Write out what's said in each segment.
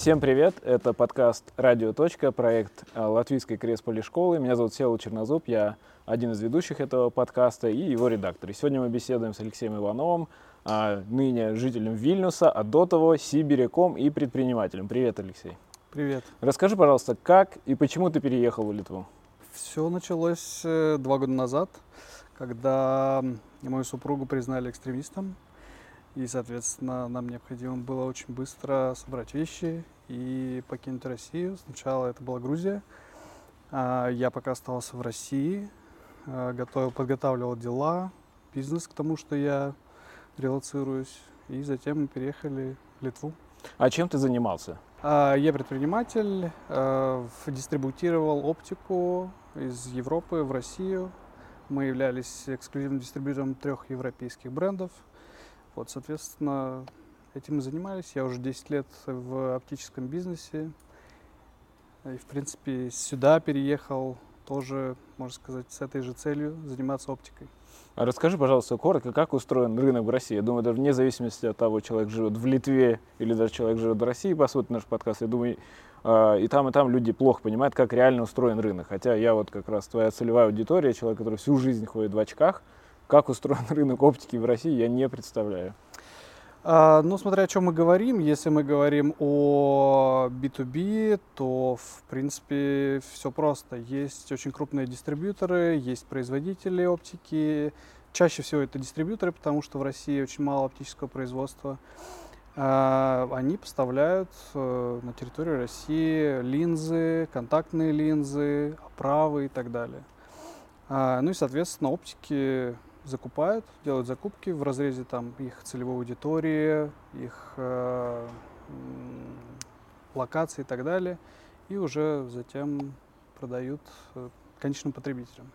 Всем привет! Это подкаст «Радио. Точка», проект э, Латвийской Кресполи школы. Меня зовут Села Чернозуб, я один из ведущих этого подкаста и его редактор. И сегодня мы беседуем с Алексеем Ивановым, а, ныне жителем Вильнюса, а до того сибиряком и предпринимателем. Привет, Алексей! Привет! Расскажи, пожалуйста, как и почему ты переехал в Литву? Все началось э, два года назад, когда мою супругу признали экстремистом. И, соответственно, нам необходимо было очень быстро собрать вещи и покинуть Россию. Сначала это была Грузия. А, я пока оставался в России, а, готовил, подготавливал дела, бизнес к тому, что я релацируюсь. И затем мы переехали в Литву. А чем ты занимался? А, я предприниматель, дистрибутировал оптику из Европы в Россию. Мы являлись эксклюзивным дистрибьютором трех европейских брендов – вот, соответственно, этим и занимаюсь. Я уже 10 лет в оптическом бизнесе. И, в принципе, сюда переехал тоже, можно сказать, с этой же целью заниматься оптикой. А расскажи, пожалуйста, коротко, как устроен рынок в России? Я думаю, даже вне зависимости от того, человек живет в Литве или даже человек живет в России, посмотрит наш подкаст, я думаю, а, и там, и там люди плохо понимают, как реально устроен рынок. Хотя я вот как раз твоя целевая аудитория, человек, который всю жизнь ходит в очках, как устроен рынок оптики в России, я не представляю. А, ну, смотря о чем мы говорим, если мы говорим о B2B, то, в принципе, все просто. Есть очень крупные дистрибьюторы, есть производители оптики. Чаще всего это дистрибьюторы, потому что в России очень мало оптического производства. А, они поставляют э, на территорию России линзы, контактные линзы, оправы и так далее. А, ну и, соответственно, оптики закупают, делают закупки в разрезе там их целевой аудитории, их э, локации и так далее, и уже затем продают э, конечным потребителям.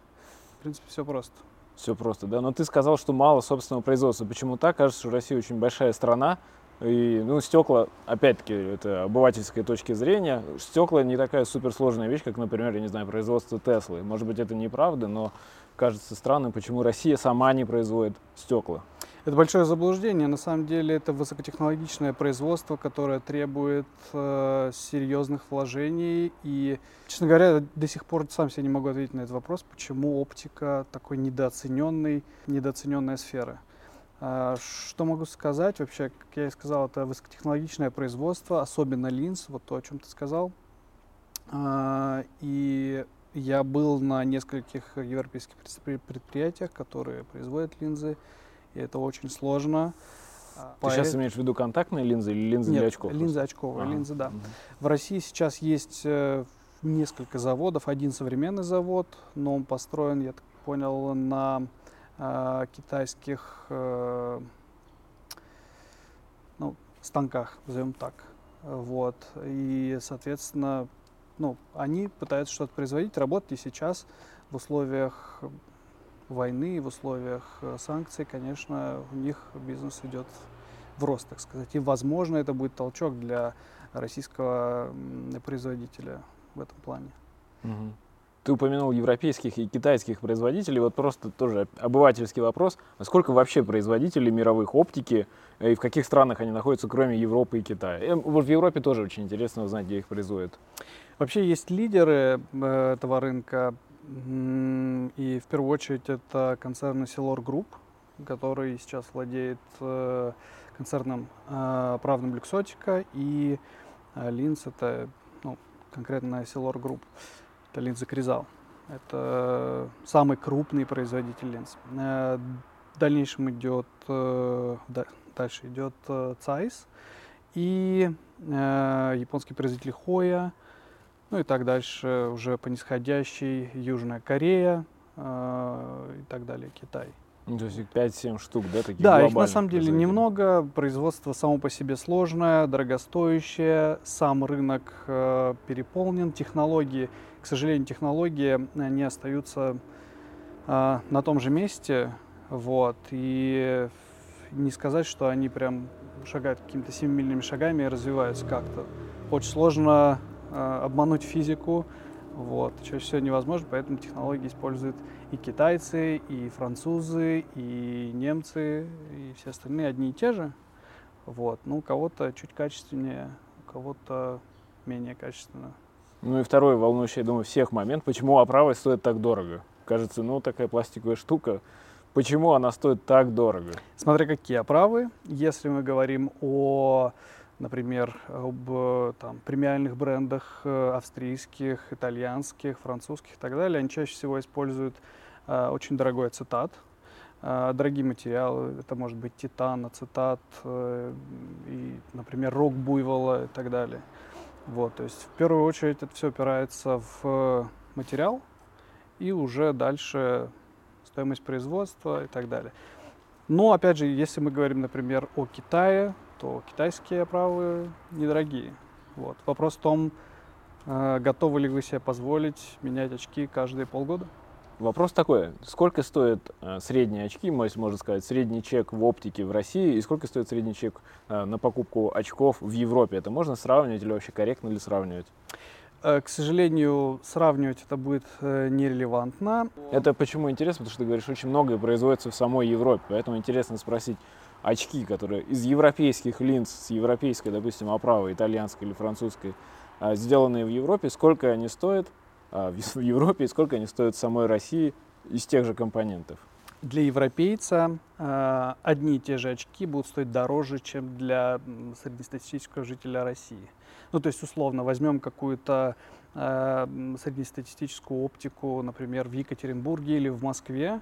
В принципе, все просто. Все просто, да. Но ты сказал, что мало собственного производства. Почему так? Кажется, что Россия очень большая страна, и, ну, стекла, опять-таки, это обывательской точки зрения, стекла не такая суперсложная вещь, как, например, я не знаю, производство Теслы. Может быть, это неправда, но кажется странным, почему Россия сама не производит стекла. Это большое заблуждение. На самом деле это высокотехнологичное производство, которое требует э, серьезных вложений. И, честно говоря, до сих пор сам себе не могу ответить на этот вопрос, почему оптика такой недооцененный, недооцененная сфера. Э, что могу сказать? Вообще, как я и сказал, это высокотехнологичное производство, особенно линз, вот то, о чем ты сказал. Э, и я был на нескольких европейских предприятиях, которые производят линзы, и это очень сложно. А, Ты сейчас имеешь в виду контактные линзы или линзы Нет, для очков? линзы очковые, ага. линзы, да. Угу. В России сейчас есть э, несколько заводов. Один современный завод, но он построен, я так понял, на э, китайских э, ну, станках, назовем так. Вот. И, соответственно, ну, они пытаются что-то производить, работать и сейчас в условиях войны, в условиях э, санкций, конечно, у них бизнес идет в рост, так сказать. И, возможно, это будет толчок для российского производителя в этом плане. Ты упомянул европейских и китайских производителей. Вот просто тоже обывательский вопрос. А сколько вообще производителей мировых оптики э, и в каких странах они находятся, кроме Европы и Китая? Э, вот в Европе тоже очень интересно узнать, где их производят. Вообще есть лидеры э, этого рынка, и в первую очередь это концерн Silor Group, который сейчас владеет э, концерном э, правным Люксотика, и линз это ну, конкретно Silor Group, это линза Кризал. Это самый крупный производитель линз. В дальнейшем идет, дальше идет Zeiss и японский производитель Hoya – ну и так дальше, уже по нисходящей Южная Корея э, и так далее, Китай. Ну, то есть 5-7 штук, да, таких Да, их на самом деле немного. Производство само по себе сложное, дорогостоящее. Сам рынок э, переполнен. Технологии, к сожалению, технологии не остаются э, на том же месте. Вот. И не сказать, что они прям шагают какими-то семимильными шагами и развиваются как-то. Очень сложно Э, обмануть физику. Вот. Чаще всего невозможно, поэтому технологии используют и китайцы, и французы, и немцы, и все остальные одни и те же. Вот. Ну, у кого-то чуть качественнее, у кого-то менее качественно. Ну и второй волнующий, я думаю, всех момент, почему оправа стоит так дорого? Кажется, ну такая пластиковая штука, почему она стоит так дорого? Смотря какие оправы. Если мы говорим о, например, об там, премиальных брендах э, австрийских, итальянских, французских и так далее, они чаще всего используют э, очень дорогой ацетат, э, дорогие материалы, это может быть титан, ацетат, э, и, например, рог буйвола и так далее. Вот, то есть в первую очередь это все опирается в материал и уже дальше стоимость производства и так далее. Но опять же, если мы говорим, например, о Китае, то китайские оправы недорогие. Вот. Вопрос в том, э, готовы ли вы себе позволить менять очки каждые полгода? Вопрос такой, сколько стоят э, средние очки, можно сказать, средний чек в оптике в России и сколько стоит средний чек э, на покупку очков в Европе? Это можно сравнивать или вообще корректно ли сравнивать? Э, к сожалению, сравнивать это будет э, нерелевантно. Это почему интересно, потому что ты говоришь, очень многое производится в самой Европе, поэтому интересно спросить, очки, которые из европейских линз, с европейской, допустим, оправы, итальянской или французской, э, сделанные в Европе, сколько они стоят, а, в Европе и сколько они стоят самой России из тех же компонентов? Для европейца э, одни и те же очки будут стоить дороже, чем для среднестатистического жителя России. Ну, то есть, условно, возьмем какую-то среднестатистическую оптику, например, в Екатеринбурге или в Москве,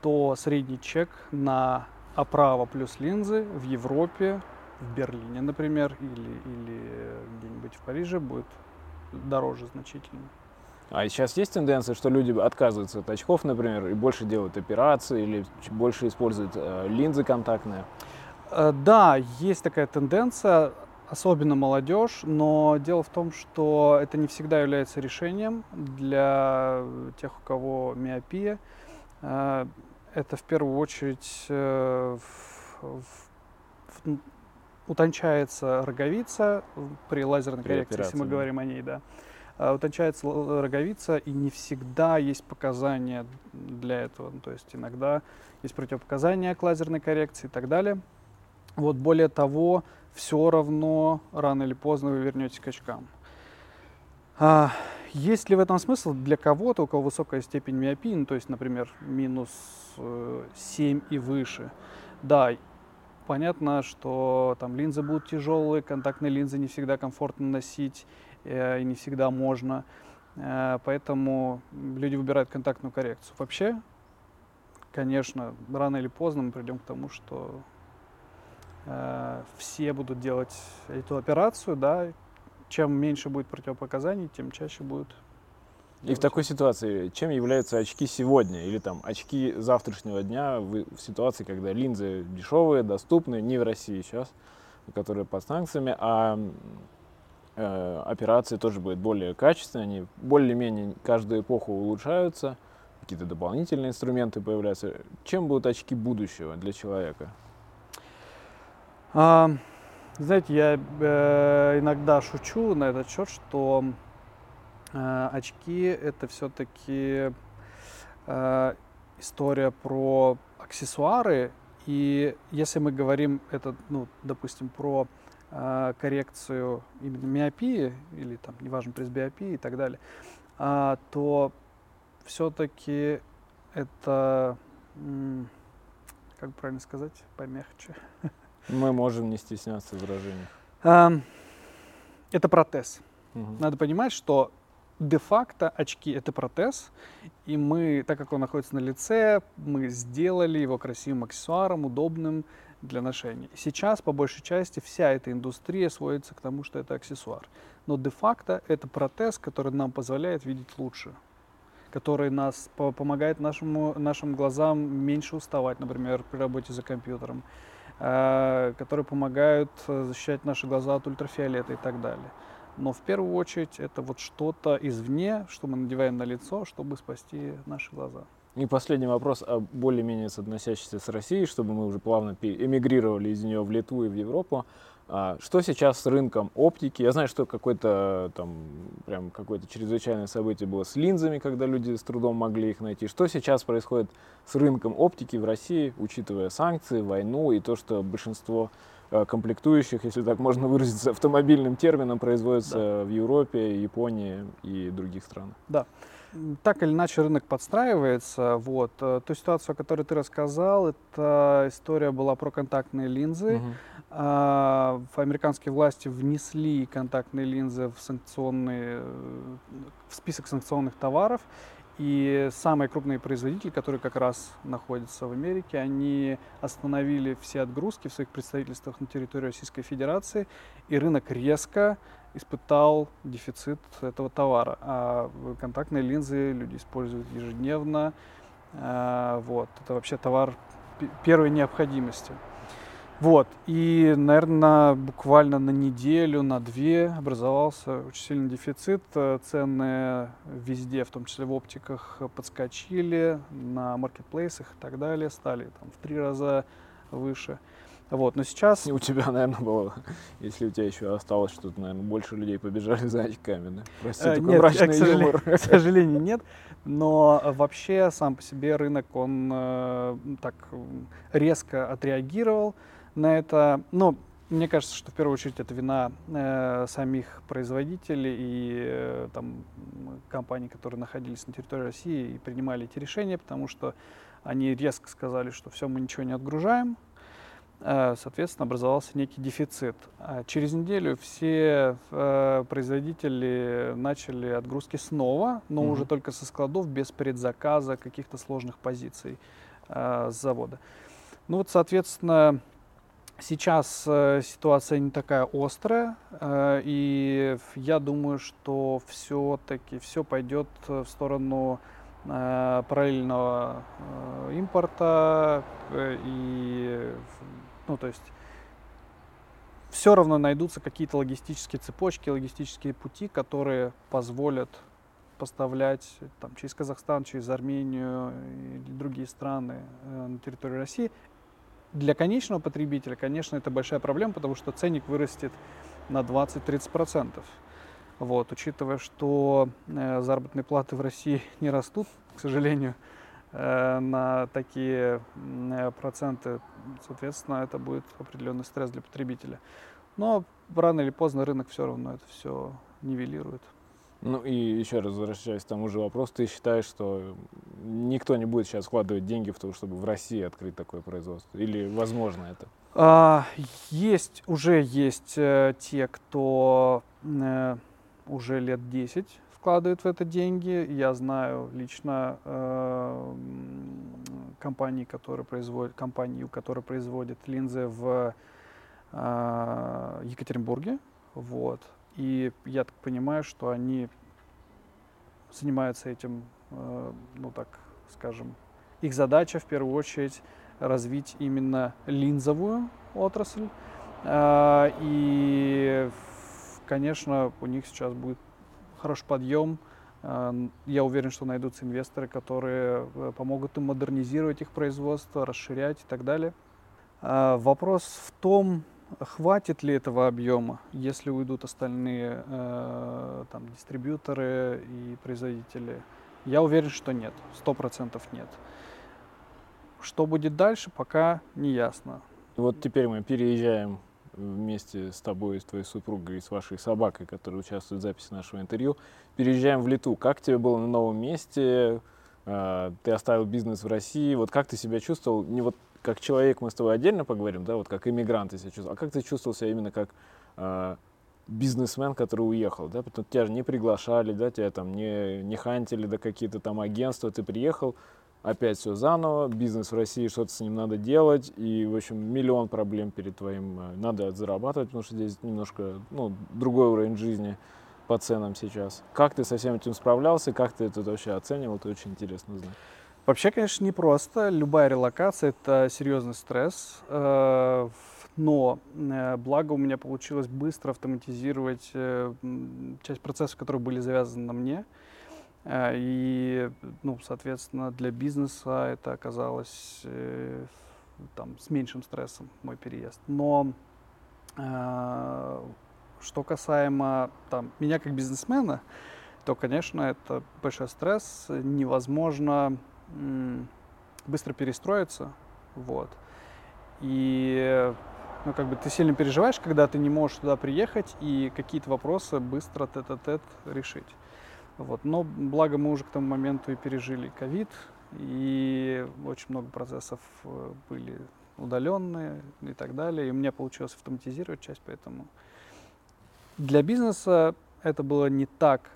то средний чек на оправа плюс линзы в Европе, в Берлине, например, или, или где-нибудь в Париже будет дороже значительно. А сейчас есть тенденция, что люди отказываются от очков, например, и больше делают операции или больше используют э, линзы контактные? Э, да, есть такая тенденция, особенно молодежь, но дело в том, что это не всегда является решением для тех, у кого миопия. Это в первую очередь э, в, в, утончается роговица при лазерной коррекции, если мы говорим о ней, да. А, утончается роговица, и не всегда есть показания для этого. Ну, то есть иногда есть противопоказания к лазерной коррекции и так далее. Вот более того, все равно рано или поздно вы вернетесь к очкам. Есть ли в этом смысл для кого-то, у кого высокая степень миопии, ну, то есть, например, минус 7 э, и выше? Да, понятно, что там линзы будут тяжелые, контактные линзы не всегда комфортно носить, Э, и не всегда можно. Э, поэтому люди выбирают контактную коррекцию. Вообще, конечно, рано или поздно мы придем к тому, что э, все будут делать эту операцию, да, чем меньше будет противопоказаний, тем чаще будет. И в такой ситуации, чем являются очки сегодня или там очки завтрашнего дня в, в ситуации, когда линзы дешевые, доступны, не в России сейчас, которые под санкциями, а Э, операции тоже будут более качественные, они более-менее каждую эпоху улучшаются, какие-то дополнительные инструменты появляются. Чем будут очки будущего для человека? А, знаете, я э, иногда шучу на этот счет, что э, очки это все-таки э, история про аксессуары. И если мы говорим это, ну, допустим, про а, коррекцию именно миопии или там, неважно, пресбиопии и так далее, а, то все-таки это, как правильно сказать, помягче. Мы можем не стесняться в выражениях. А, это протез. Угу. Надо понимать, что де-факто очки это протез, и мы, так как он находится на лице, мы сделали его красивым аксессуаром, удобным, для ношения. Сейчас, по большей части, вся эта индустрия сводится к тому, что это аксессуар. Но де-факто это протез, который нам позволяет видеть лучше, который нас помогает нашему, нашим глазам меньше уставать, например, при работе за компьютером, которые помогают э, защищать наши глаза от ультрафиолета и так далее. Но в первую очередь это вот что-то извне, что мы надеваем на лицо, чтобы спасти наши глаза. И последний вопрос, а более-менее относящийся с Россией, чтобы мы уже плавно эмигрировали из нее в Литву и в Европу. А что сейчас с рынком оптики? Я знаю, что какое-то там прям какое-то чрезвычайное событие было с линзами, когда люди с трудом могли их найти. Что сейчас происходит с рынком оптики в России, учитывая санкции, войну и то, что большинство э, комплектующих, если так можно выразиться автомобильным термином, производится да. в Европе, Японии и других странах? Да так или иначе рынок подстраивается. Вот. Э, ту ситуацию, о которой ты рассказал, это история была про контактные линзы. Угу. А, американские власти внесли контактные линзы в, санкционные, э, в список санкционных товаров. И самые крупные производители, которые как раз находятся в Америке, они остановили все отгрузки в своих представительствах на территории Российской Федерации, и рынок резко испытал дефицит этого товара. А контактные линзы люди используют ежедневно. А, вот. Это вообще товар первой необходимости. Вот. И, наверное, буквально на неделю, на две образовался очень сильный дефицит. Цены везде, в том числе в оптиках, подскочили на маркетплейсах и так далее, стали там, в три раза выше. Вот, но сейчас... И у тебя, наверное, было, если у тебя еще осталось что-то, наверное, больше людей побежали за очками, да? Прости, э, нет, мрачный к юмор. К сожалению, нет. Но вообще сам по себе рынок, он э, так резко отреагировал на это. Но мне кажется, что в первую очередь это вина э, самих производителей и э, там, компаний, которые находились на территории России и принимали эти решения, потому что они резко сказали, что все, мы ничего не отгружаем, соответственно, образовался некий дефицит. А через неделю все э, производители начали отгрузки снова, но угу. уже только со складов, без предзаказа каких-то сложных позиций э, с завода. Ну вот, соответственно, сейчас ситуация не такая острая, и я думаю, что все-таки все пойдет в сторону параллельного импорта и ну, то есть все равно найдутся какие-то логистические цепочки, логистические пути, которые позволят поставлять там, через Казахстан, через Армению или другие страны э, на территории России. Для конечного потребителя, конечно, это большая проблема, потому что ценник вырастет на 20-30%. Вот, учитывая, что э, заработные платы в России не растут, к сожалению, на такие э, проценты, соответственно, это будет определенный стресс для потребителя. Но рано или поздно рынок все равно это все нивелирует. Ну и еще раз возвращаясь к тому же вопросу, ты считаешь, что никто не будет сейчас вкладывать деньги в то, чтобы в России открыть такое производство? Или возможно это? А, есть, уже есть э, те, кто э, уже лет 10 вкладывают в это деньги. Я знаю лично э, компании, которые производят, компанию, которая производит линзы в э, Екатеринбурге. Вот. И я так понимаю, что они занимаются этим, э, ну так скажем, их задача в первую очередь развить именно линзовую отрасль. Э, и, конечно, у них сейчас будет хороший подъем. Э, я уверен, что найдутся инвесторы, которые э, помогут им модернизировать их производство, расширять и так далее. Э, вопрос в том, хватит ли этого объема, если уйдут остальные там, дистрибьюторы и производители. Я уверен, что нет, сто процентов нет. Что будет дальше, пока не ясно. Вот теперь мы переезжаем вместе с тобой, с твоей супругой и с вашей собакой, которая участвует в записи нашего интервью. Переезжаем в Литву. Как тебе было на новом месте? А, ты оставил бизнес в России. Вот как ты себя чувствовал? Не вот как человек мы с тобой отдельно поговорим, да, вот как иммигрант ты себя чувствовал. А как ты чувствовал себя именно как а, бизнесмен, который уехал, да, потому что тебя же не приглашали, да, тебя там не, не хантили, да, какие-то там агентства, ты приехал, опять все заново, бизнес в России, что-то с ним надо делать, и, в общем, миллион проблем перед твоим, э, надо зарабатывать, потому что здесь немножко, ну, другой уровень жизни по ценам сейчас. Как ты со всем этим справлялся, как ты это вообще оценивал, это очень интересно знать. Вообще, конечно, непросто. Любая релокация — это серьезный стресс. Э, но э, благо у меня получилось быстро автоматизировать часть процессов, которые были завязаны на мне. Э, и, ну, соответственно, для бизнеса это оказалось э, там, с меньшим стрессом мой переезд. Но э, что касаемо там, меня как бизнесмена, то, конечно, это большой стресс. Невозможно м, быстро перестроиться. Вот. И ну, как бы ты сильно переживаешь, когда ты не можешь туда приехать и какие-то вопросы быстро тет-а-тет решить. Вот. Но благо мы уже к тому моменту и пережили ковид, и очень много процессов э, были удаленные и так далее. И у меня получилось автоматизировать часть, поэтому для бизнеса это было не так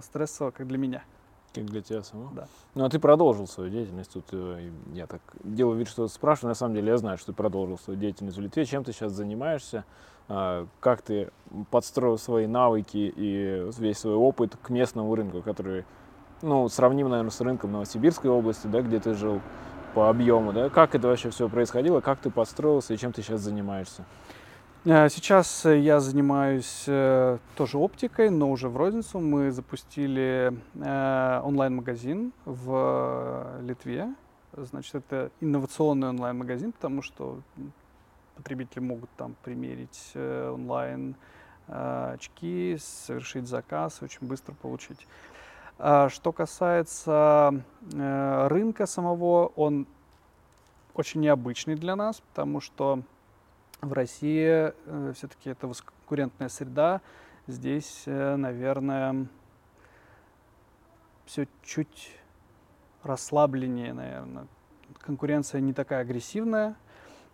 стрессово, как для меня. Как для тебя самого? Да. Ну, а ты продолжил свою деятельность. Тут э, я так делаю вид, что спрашиваю. На самом деле я знаю, что ты продолжил свою деятельность в Литве. Чем ты сейчас занимаешься? А, как ты подстроил свои навыки и весь свой опыт к местному рынку, который, ну, сравним, наверное, с рынком Новосибирской области, да, где ты жил по объему, да? Как это вообще все происходило? Как ты подстроился и чем ты сейчас занимаешься? Э, сейчас я занимаюсь э, тоже оптикой, но уже в розницу. Мы запустили э, онлайн-магазин в Литве. Значит, это инновационный онлайн-магазин, потому что потребители могут там примерить онлайн очки, совершить заказ, очень быстро получить. А что касается рынка самого, он очень необычный для нас, потому что в России э, все-таки это высококонкурентная среда. Здесь, э, наверное, все чуть расслабленнее, наверное. Конкуренция не такая агрессивная.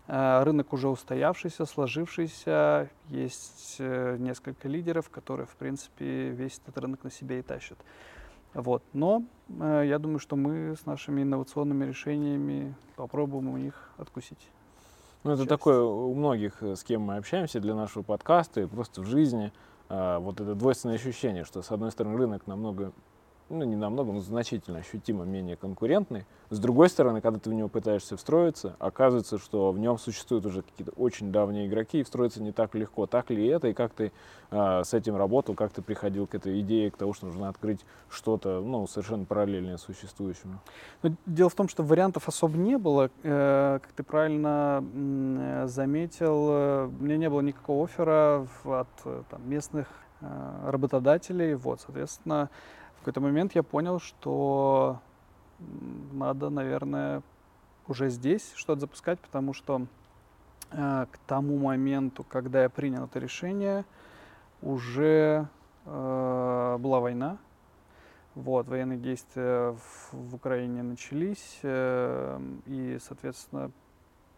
Э, рынок уже устоявшийся, сложившийся. Есть э, несколько лидеров, которые, в принципе, весь этот рынок на себе и тащат. Вот. Но э, я думаю, что мы с нашими инновационными решениями попробуем у них откусить. Ну, это часть. такое у многих, э, с кем мы общаемся для нашего подкаста и просто в жизни, а, вот это двойственное ощущение, что, с одной стороны, рынок намного ну, не намного, но значительно ощутимо менее конкурентный. С другой стороны, когда ты в него пытаешься встроиться, оказывается, что в нем существуют уже какие-то очень давние игроки, и встроиться не так легко. Так ли это, и как ты э, с этим работал, как ты приходил к этой идее, к тому, что нужно открыть что-то ну, совершенно параллельное существующему? Ну, дело в том, что вариантов особо не было. Э, как ты правильно заметил, э, у меня не было никакого оффера от э, там, местных э, работодателей. Вот, соответственно, какой-то момент я понял, что надо, наверное, уже здесь что-то запускать, потому что э, к тому моменту, когда я принял это решение, уже э, была война. Вот, военные действия в, в Украине начались, э, и, соответственно,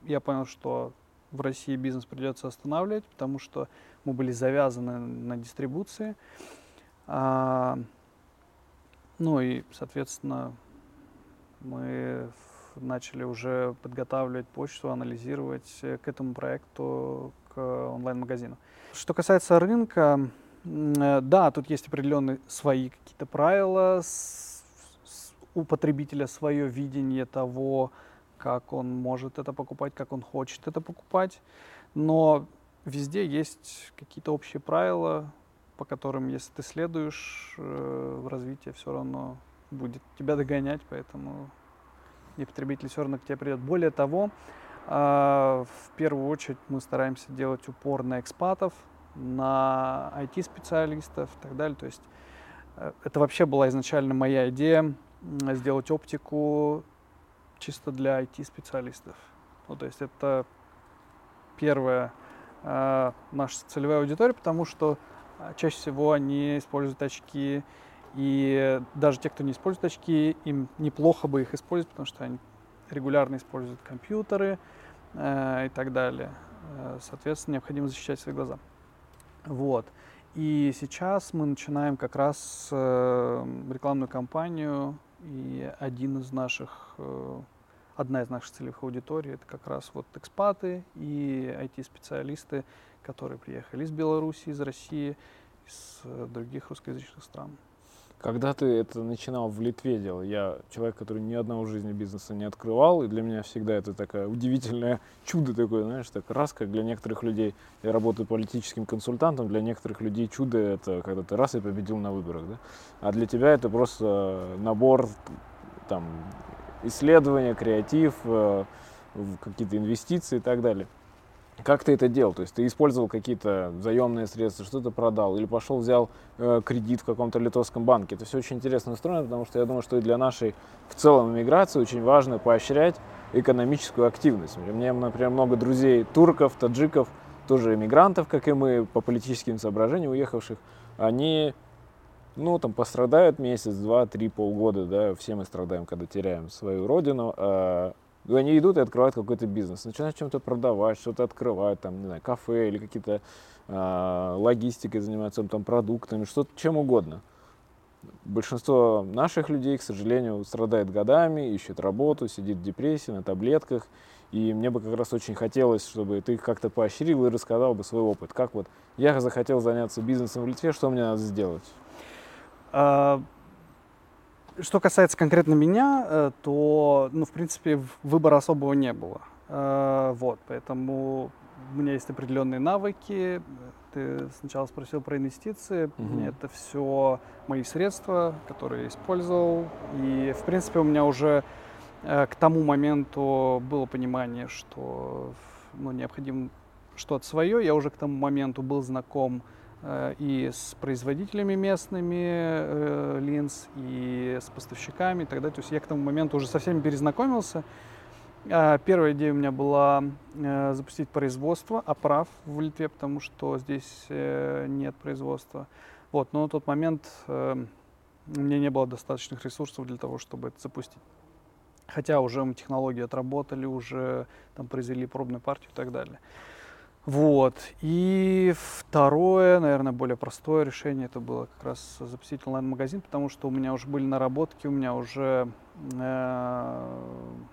я понял, что в России бизнес придется останавливать, потому что мы были завязаны на дистрибуции. А, ну и, соответственно, мы начали уже подготавливать почту, анализировать э, к этому проекту, к онлайн-магазину. Что касается рынка, э, да, тут есть определенные свои какие-то правила, у потребителя свое видение того, как он может это покупать, как он хочет это покупать, но везде есть какие-то общие правила, по которым, если ты следуешь, э, развитие все равно будет тебя догонять, поэтому и потребитель все равно к тебе придет. Более того, э, в первую очередь мы стараемся делать упор на экспатов, на IT-специалистов и так далее. То есть э, это вообще была изначально моя идея сделать оптику чисто для IT-специалистов. Ну, то есть это первая э, наша целевая аудитория, потому что а, чаще всего они используют очки, и даже те, кто не использует очки, им неплохо бы их использовать, потому что они регулярно используют компьютеры э, и так далее. Э, соответственно, необходимо защищать свои глаза. Вот. И сейчас мы начинаем как раз э, рекламную кампанию, и один из наших, э, одна из наших целевых аудиторий это как раз вот экспаты и IT-специалисты, которые приехали из Беларуси, из России, из э, других русскоязычных стран. Когда ты это начинал в Литве делать, я человек, который ни одного жизни бизнеса не открывал, и для меня всегда это такое удивительное чудо такое, знаешь, так раз, как для некоторых людей, я работаю политическим консультантом, для некоторых людей чудо это когда ты раз и победил на выборах, да? А для тебя это просто набор там исследования, креатив, э, какие-то инвестиции и так далее. Как ты это делал? То есть ты использовал какие-то заемные средства, что-то продал, или пошел взял э, кредит в каком-то литовском банке. Это все очень интересно устроено, потому что я думаю, что и для нашей в целом иммиграции очень важно поощрять экономическую активность. У меня, например, много друзей турков, таджиков, тоже иммигрантов, как и мы, по политическим соображениям уехавших. Они, ну, там, пострадают месяц, два, три, полгода, да, все мы страдаем, когда теряем свою родину, а они идут и открывают какой-то бизнес, начинают чем-то продавать, что-то открывают, там, не знаю, кафе или какие-то э, логистикой занимаются, там, продуктами, что-то, чем угодно. Большинство наших людей, к сожалению, страдает годами, ищет работу, сидит в депрессии, на таблетках. И мне бы как раз очень хотелось, чтобы ты как-то поощрил и рассказал бы свой опыт. Как вот я захотел заняться бизнесом в Литве, что мне надо сделать? Что касается конкретно меня, э, то, ну, в принципе, выбора особого не было. Э, вот, поэтому у меня есть определенные навыки. Ты сначала спросил про инвестиции. Угу. Это все мои средства, которые я использовал. И, в принципе, у меня уже э, к тому моменту было понимание, что ну, необходимо что-то свое. Я уже к тому моменту был знаком Э, и с производителями местными э, линз, и с поставщиками и так далее. То есть я к тому моменту уже со всеми перезнакомился. А, первая идея у меня была э, запустить производство оправ в Литве, потому что здесь нет производства. Вот, но на тот момент меня не было достаточных ресурсов для того, чтобы это запустить. Хотя уже мы технологии отработали, уже там произвели пробную партию и так далее. Вот. И второе, наверное, более простое решение, это было как раз запустить онлайн-магазин, потому что у меня уже были наработки, у меня уже э,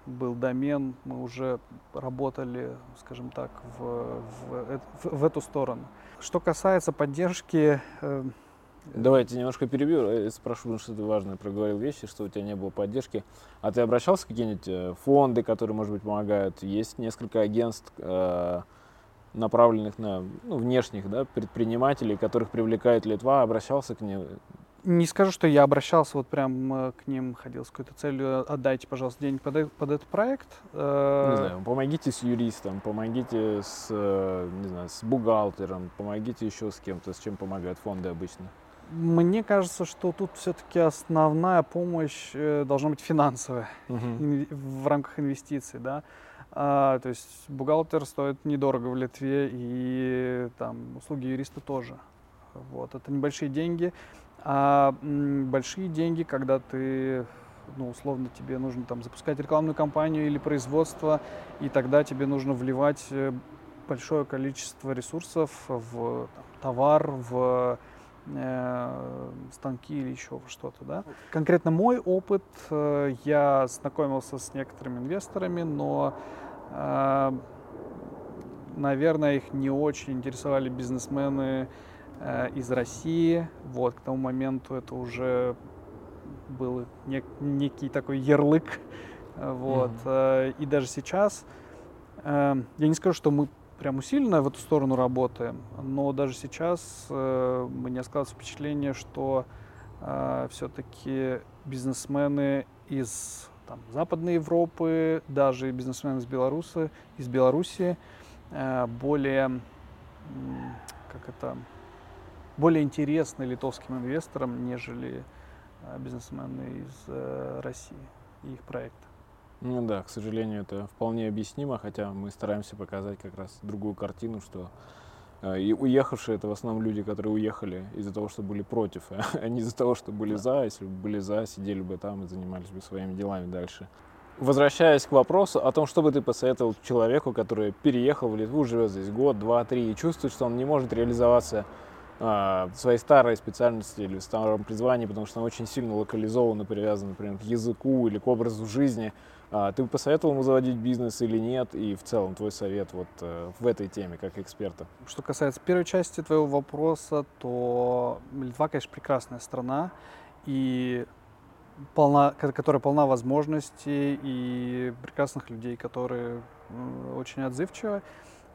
был домен, мы уже работали, скажем так, в, в, в, в эту сторону. Что касается поддержки... Э, Давайте немножко перебью, э, спрошу, потому что ты важно проговорил вещи, что у тебя не было поддержки. А ты обращался в какие-нибудь э, фонды, которые, может быть, помогают? Есть несколько агентств, э, направленных на ну, внешних да, предпринимателей, которых привлекает Литва, обращался к ним? Не скажу, что я обращался вот прям э, к ним, ходил с какой-то целью, отдайте, пожалуйста, денег под, под этот проект. Э, не знаю, помогите с юристом, помогите с, э, не знаю, с бухгалтером, помогите еще с кем-то, с чем помогают фонды обычно. Мне кажется, что тут все-таки основная помощь должна быть финансовая угу. в рамках инвестиций, да. А, то есть бухгалтер стоит недорого в Литве, и там услуги юриста тоже. Вот, это небольшие деньги. А большие деньги, когда ты, ну, условно, тебе нужно там запускать рекламную кампанию или производство, и тогда тебе нужно вливать э, большое количество ресурсов в там, товар, в станки или еще что-то, да. Конкретно мой опыт, э, я знакомился с некоторыми инвесторами, но а, наверное, их не очень интересовали бизнесмены э, из России. Вот, к тому моменту это уже был нек- некий такой ярлык. Вот. Mm-hmm. И даже сейчас, э, я не скажу, что мы прям усиленно в эту сторону работаем, но даже сейчас мне складывается впечатление, что все-таки бизнесмены из там, Западной Европы, даже бизнесмены из Беларуси, из Беларуси э, более, как это, более интересны литовским инвесторам, нежели э, бизнесмены из э, России и их проекта. Ну да, к сожалению, это вполне объяснимо, хотя мы стараемся показать как раз другую картину, что а, и уехавшие это в основном люди, которые уехали из-за того, что были против, а не из-за того, что были за. Если бы были за, сидели бы там и занимались бы своими делами дальше. Возвращаясь к вопросу о том, что бы ты посоветовал человеку, который переехал в Литву, живет здесь год, два, три и чувствует, что он не может реализоваться в своей старой специальности или в старом призвании, потому что он очень сильно локализован и привязан, например, к языку или к образу жизни, а, ты бы посоветовал ему заводить бизнес или нет? И в целом твой совет вот э, в этой теме, как эксперта? Что касается первой части твоего вопроса, то Литва, конечно, прекрасная страна. и полна, которая полна возможностей и прекрасных людей, которые очень отзывчивы.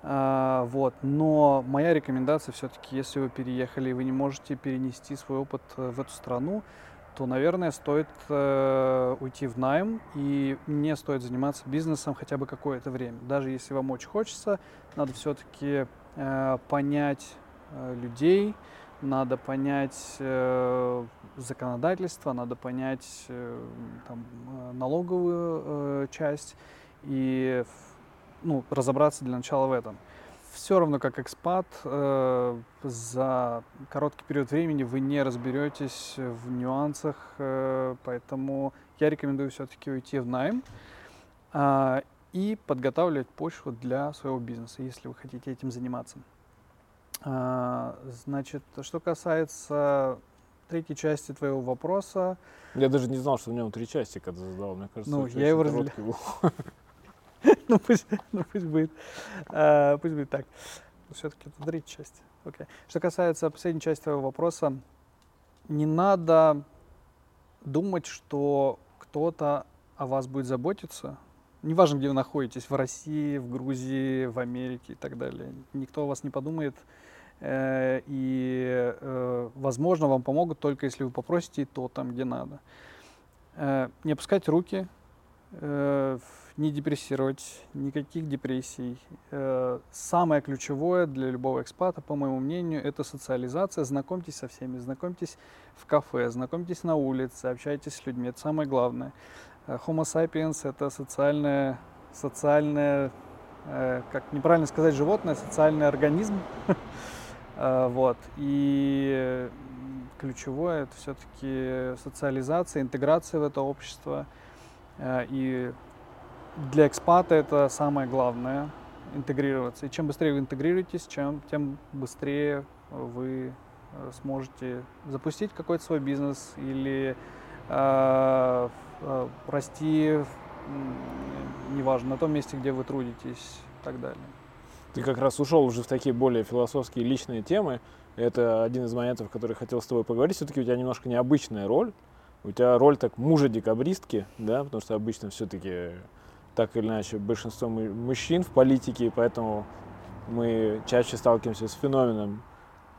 А, вот. Но моя рекомендация все-таки, если вы переехали и вы не можете перенести свой опыт э, в эту страну, то, наверное, стоит э, уйти в найм, и мне стоит заниматься бизнесом хотя бы какое-то время. Даже если вам очень хочется, надо все-таки э, понять э, людей, надо понять э, законодательство, надо понять э, там, э, налоговую э, часть и ну, разобраться для начала в этом. Все равно как экспат, э, за короткий период времени вы не разберетесь в нюансах, э, поэтому я рекомендую все-таки уйти в найм э, и подготавливать почву для своего бизнеса, если вы хотите этим заниматься. Э, значит, что касается третьей части твоего вопроса. Я даже не знал, что в нем три части, когда задал. Мне кажется, ну, я его разделил. ну, пусть, ну, пусть будет, э, пусть будет так. Все-таки это третья часть. Okay. Что касается последней части твоего вопроса, не надо думать, что кто-то о вас будет заботиться. Неважно, где вы находитесь, в России, в Грузии, в Америке и так далее. Никто о вас не подумает. Э, и, э, возможно, вам помогут только если вы попросите то там, где надо. Э, не опускать руки, не депрессировать, никаких депрессий. Э, самое ключевое для любого экспата, по моему мнению, это социализация. Знакомьтесь со всеми, знакомьтесь в кафе, знакомьтесь на улице, общайтесь с людьми. Это самое главное. Э, Homo sapiens — это социальное, социальное э, как неправильно сказать, животное, социальный организм. Вот. И ключевое это все-таки социализация, интеграция в это общество. И для экспата это самое главное интегрироваться. И чем быстрее вы интегрируетесь, чем, тем быстрее вы э, сможете запустить какой-то свой бизнес или э, э, расти, неважно, на том месте, где вы трудитесь и так далее. Ты как раз ушел уже в такие более философские личные темы. Это один из моментов, который хотел с тобой поговорить. Все-таки у тебя немножко необычная роль. У тебя роль так мужа декабристки, да, потому что обычно все-таки так или иначе большинство мужчин в политике, поэтому мы чаще сталкиваемся с феноменом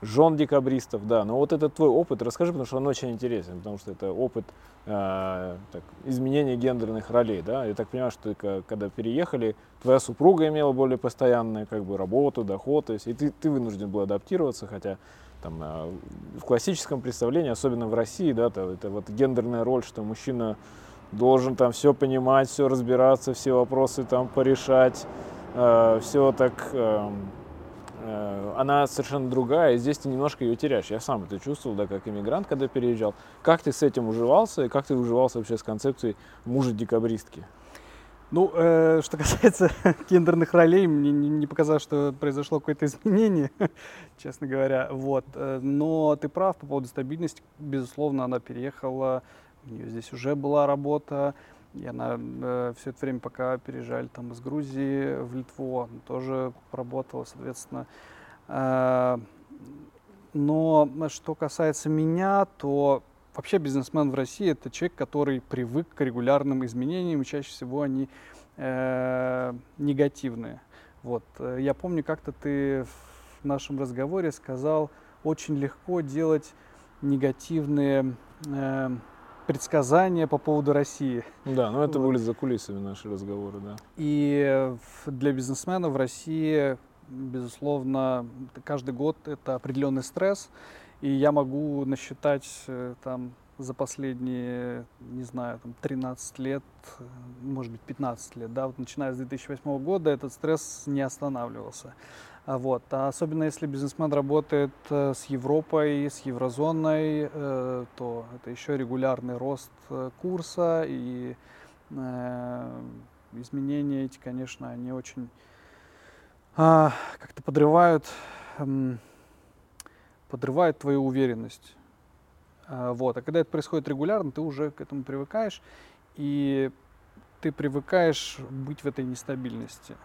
жен декабристов, да. Но вот этот твой опыт, расскажи, потому что он очень интересен, потому что это опыт э, так, изменения гендерных ролей, да. Я так понимаю, что ты, когда переехали, твоя супруга имела более постоянную как бы работу, доход, то есть и ты, ты вынужден был адаптироваться, хотя там э, в классическом представлении, особенно в России, да, то, это вот гендерная роль, что мужчина должен там все понимать, все разбираться, все вопросы там порешать, э, все так, э, э, она совершенно другая, и здесь ты немножко ее теряешь. Я сам это чувствовал, да, как иммигрант, когда переезжал. Как ты с этим уживался, и как ты уживался вообще с концепцией мужа-декабристки? Ну, э, что касается гендерных ролей, мне не, не показалось, что произошло какое-то изменение, честно говоря. Вот. Э, но ты прав по поводу стабильности. Безусловно, она переехала у нее здесь уже была работа, и она э, все это время, пока переезжали там из Грузии в Литву, она тоже работала, соответственно. Э, но что касается меня, то вообще бизнесмен в России это человек, который привык к регулярным изменениям, и чаще всего они э, негативные. Вот. Э, я помню, как-то ты в нашем разговоре сказал, очень легко делать негативные э, предсказания по поводу России. Да, но это вот. были за кулисами наши разговоры, да. И для бизнесмена в России, безусловно, каждый год это определенный стресс. И я могу насчитать э, там за последние, не знаю, там 13 лет, может быть 15 лет, да, вот начиная с 2008 года этот стресс не останавливался. А вот. А особенно если бизнесмен работает э, с Европой, с еврозоной, э, то это еще регулярный рост э, курса и изменения эти, конечно, они очень а, как-то подрывают, подрывают твою уверенность. А, вот. А когда это происходит регулярно, ты уже к этому привыкаешь, и ты привыкаешь быть в этой нестабильности.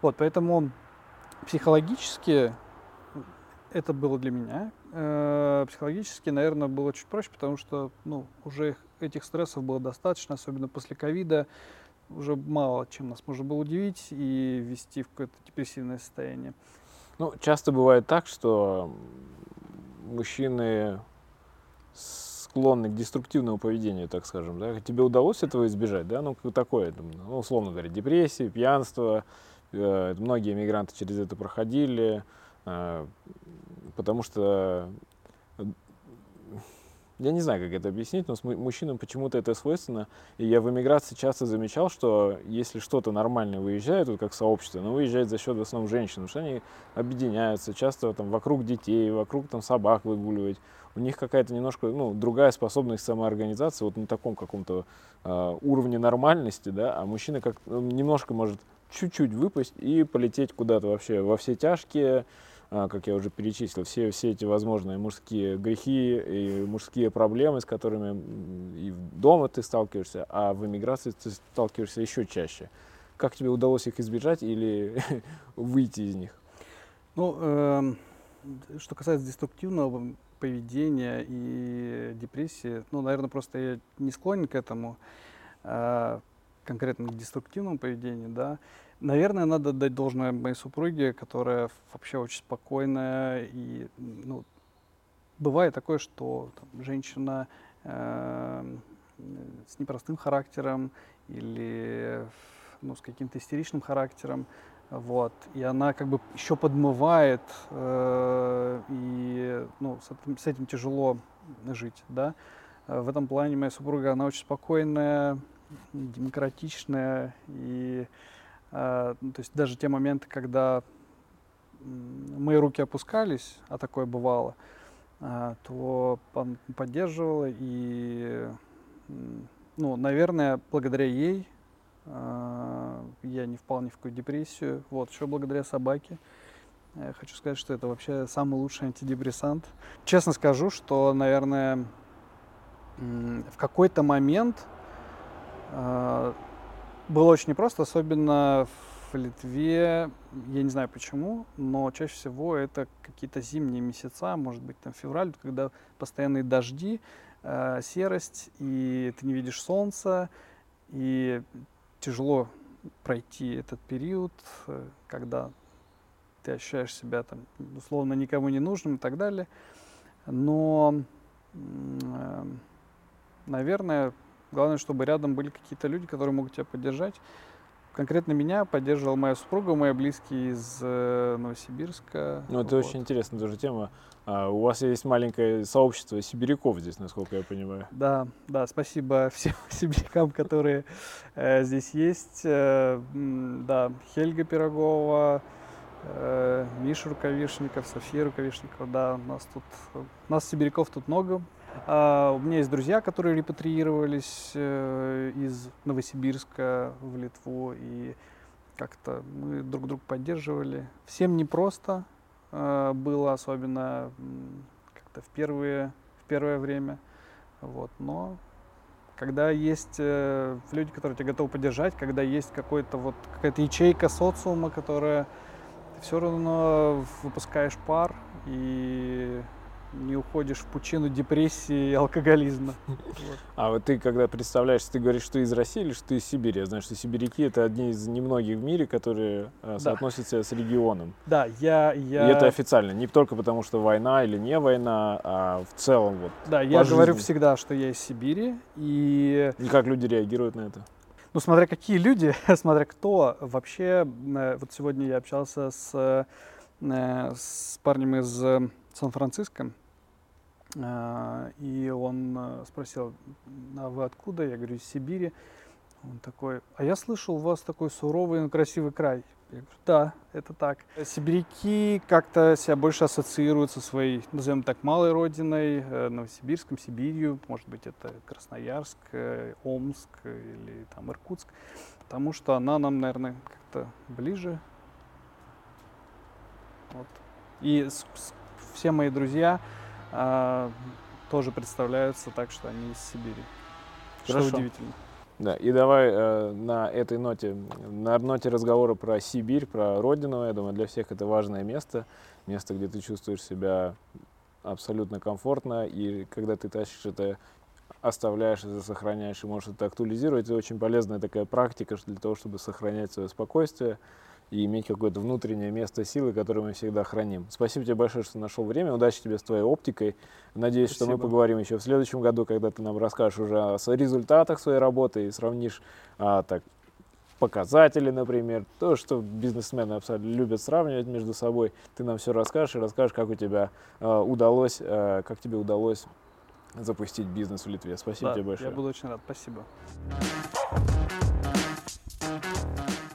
Вот, поэтому психологически это было для меня. Э, психологически, наверное, было чуть проще, потому что ну, уже этих стрессов было достаточно, особенно после ковида. Уже мало чем нас можно было удивить и ввести в какое-то депрессивное состояние. Ну, часто бывает так, что мужчины склонны к деструктивному поведению, так скажем, да? Тебе удалось этого избежать, да? Ну, такое, ну, условно говоря, депрессия, пьянство, многие мигранты через это проходили, э, потому что я не знаю, как это объяснить, но с мужчинам почему-то это свойственно. И я в эмиграции часто замечал, что если что-то нормальное выезжает, вот как сообщество, но выезжает за счет в основном женщин, потому что они объединяются, часто там вокруг детей, вокруг там собак выгуливать. У них какая-то немножко ну, другая способность самоорганизации, вот на таком каком-то э, уровне нормальности, да, а мужчина как немножко может чуть-чуть выпасть и полететь куда-то вообще во все тяжкие, а, как я уже перечислил, все, все эти возможные мужские грехи и мужские проблемы, с которыми и дома ты сталкиваешься, а в эмиграции ты сталкиваешься еще чаще. Как тебе удалось их избежать или выйти из них? Ну, э, что касается деструктивного поведения и депрессии, ну, наверное, просто я не склонен к этому, э, конкретно к деструктивному поведению, да. Наверное, надо дать должное моей супруге, которая вообще очень спокойная. И, ну, бывает такое, что там, женщина э, с непростым характером или ну, с каким-то истеричным характером, вот, и она как бы еще подмывает, э, и ну, с, этим, с этим тяжело жить, да. В этом плане моя супруга, она очень спокойная, демократичная и ну, то есть даже те моменты, когда мои руки опускались, а такое бывало, а, то он поддерживал и, ну, наверное, благодаря ей а, я не впал ни в какую депрессию. Вот, еще благодаря собаке. Я хочу сказать, что это вообще самый лучший антидепрессант. Честно скажу, что, наверное, в какой-то момент было очень непросто, особенно в Литве, я не знаю почему, но чаще всего это какие-то зимние месяца, может быть там февраль, когда постоянные дожди, э, серость, и ты не видишь солнца, и тяжело пройти этот период, э, когда ты ощущаешь себя там условно никому не нужным и так далее. Но, э, наверное, Главное, чтобы рядом были какие-то люди, которые могут тебя поддержать. Конкретно меня поддерживала моя супруга, мои близкие из э, Новосибирска. Ну, это вот. очень интересная тоже тема. А, у вас есть маленькое сообщество сибиряков здесь, насколько я понимаю. Да, да, спасибо всем сибирякам, которые э, здесь есть. Э, да, Хельга Пирогова, э, Миша Рукавишников, София Рукавишникова. Да, у нас тут, у нас сибиряков тут много. А, у меня есть друзья, которые репатриировались э, из Новосибирска в Литву, и как-то мы друг друга поддерживали. Всем непросто э, было, особенно как-то в, первые, в первое время. Вот, но когда есть э, люди, которые тебя готовы поддержать, когда есть какой-то вот какая-то ячейка социума, которая ты все равно выпускаешь пар и не уходишь в пучину депрессии и алкоголизма. Вот. А вот ты, когда представляешь, ты говоришь, что ты из России или что ты из Сибири? Я знаю, что сибиряки — это одни из немногих в мире, которые э, да. соотносятся с регионом. Да, я, я... И это официально, не только потому, что война или не война, а в целом вот Да, я жизни. говорю всегда, что я из Сибири, и... И как люди реагируют на это? Ну, смотря какие люди, смотря кто. Вообще, э, вот сегодня я общался с, э, с парнем из Сан-Франциско, и он э, спросил, а вы откуда? Я говорю, из Сибири. Он такой, а я слышал, у вас такой суровый, но красивый край. Я говорю, да, это так. Сибиряки как-то себя больше ассоциируют со своей, назовем так, малой родиной, э, Новосибирском, Сибирью, может быть, это Красноярск, э, Омск или там Иркутск, потому что она нам, наверное, как-то ближе. Вот. И все мои друзья, а, тоже представляются так, что они из Сибири. Хорошо. Что удивительно. Да, и давай э, на этой ноте, на ноте разговора про Сибирь, про родину, я думаю, для всех это важное место, место, где ты чувствуешь себя абсолютно комфортно, и когда ты тащишь это, оставляешь это, сохраняешь и можешь это актуализировать, это очень полезная такая практика для того, чтобы сохранять свое спокойствие, и иметь какое-то внутреннее место силы, которое мы всегда храним. Спасибо тебе большое, что нашел время. Удачи тебе с твоей оптикой. Надеюсь, Спасибо. что мы поговорим еще в следующем году, когда ты нам расскажешь уже о результатах своей работы и сравнишь а, так, показатели, например, то, что бизнесмены абсолютно любят сравнивать между собой. Ты нам все расскажешь и расскажешь, как у тебя э, удалось, э, как тебе удалось запустить бизнес в Литве. Спасибо да, тебе большое. Я буду очень рад. Спасибо.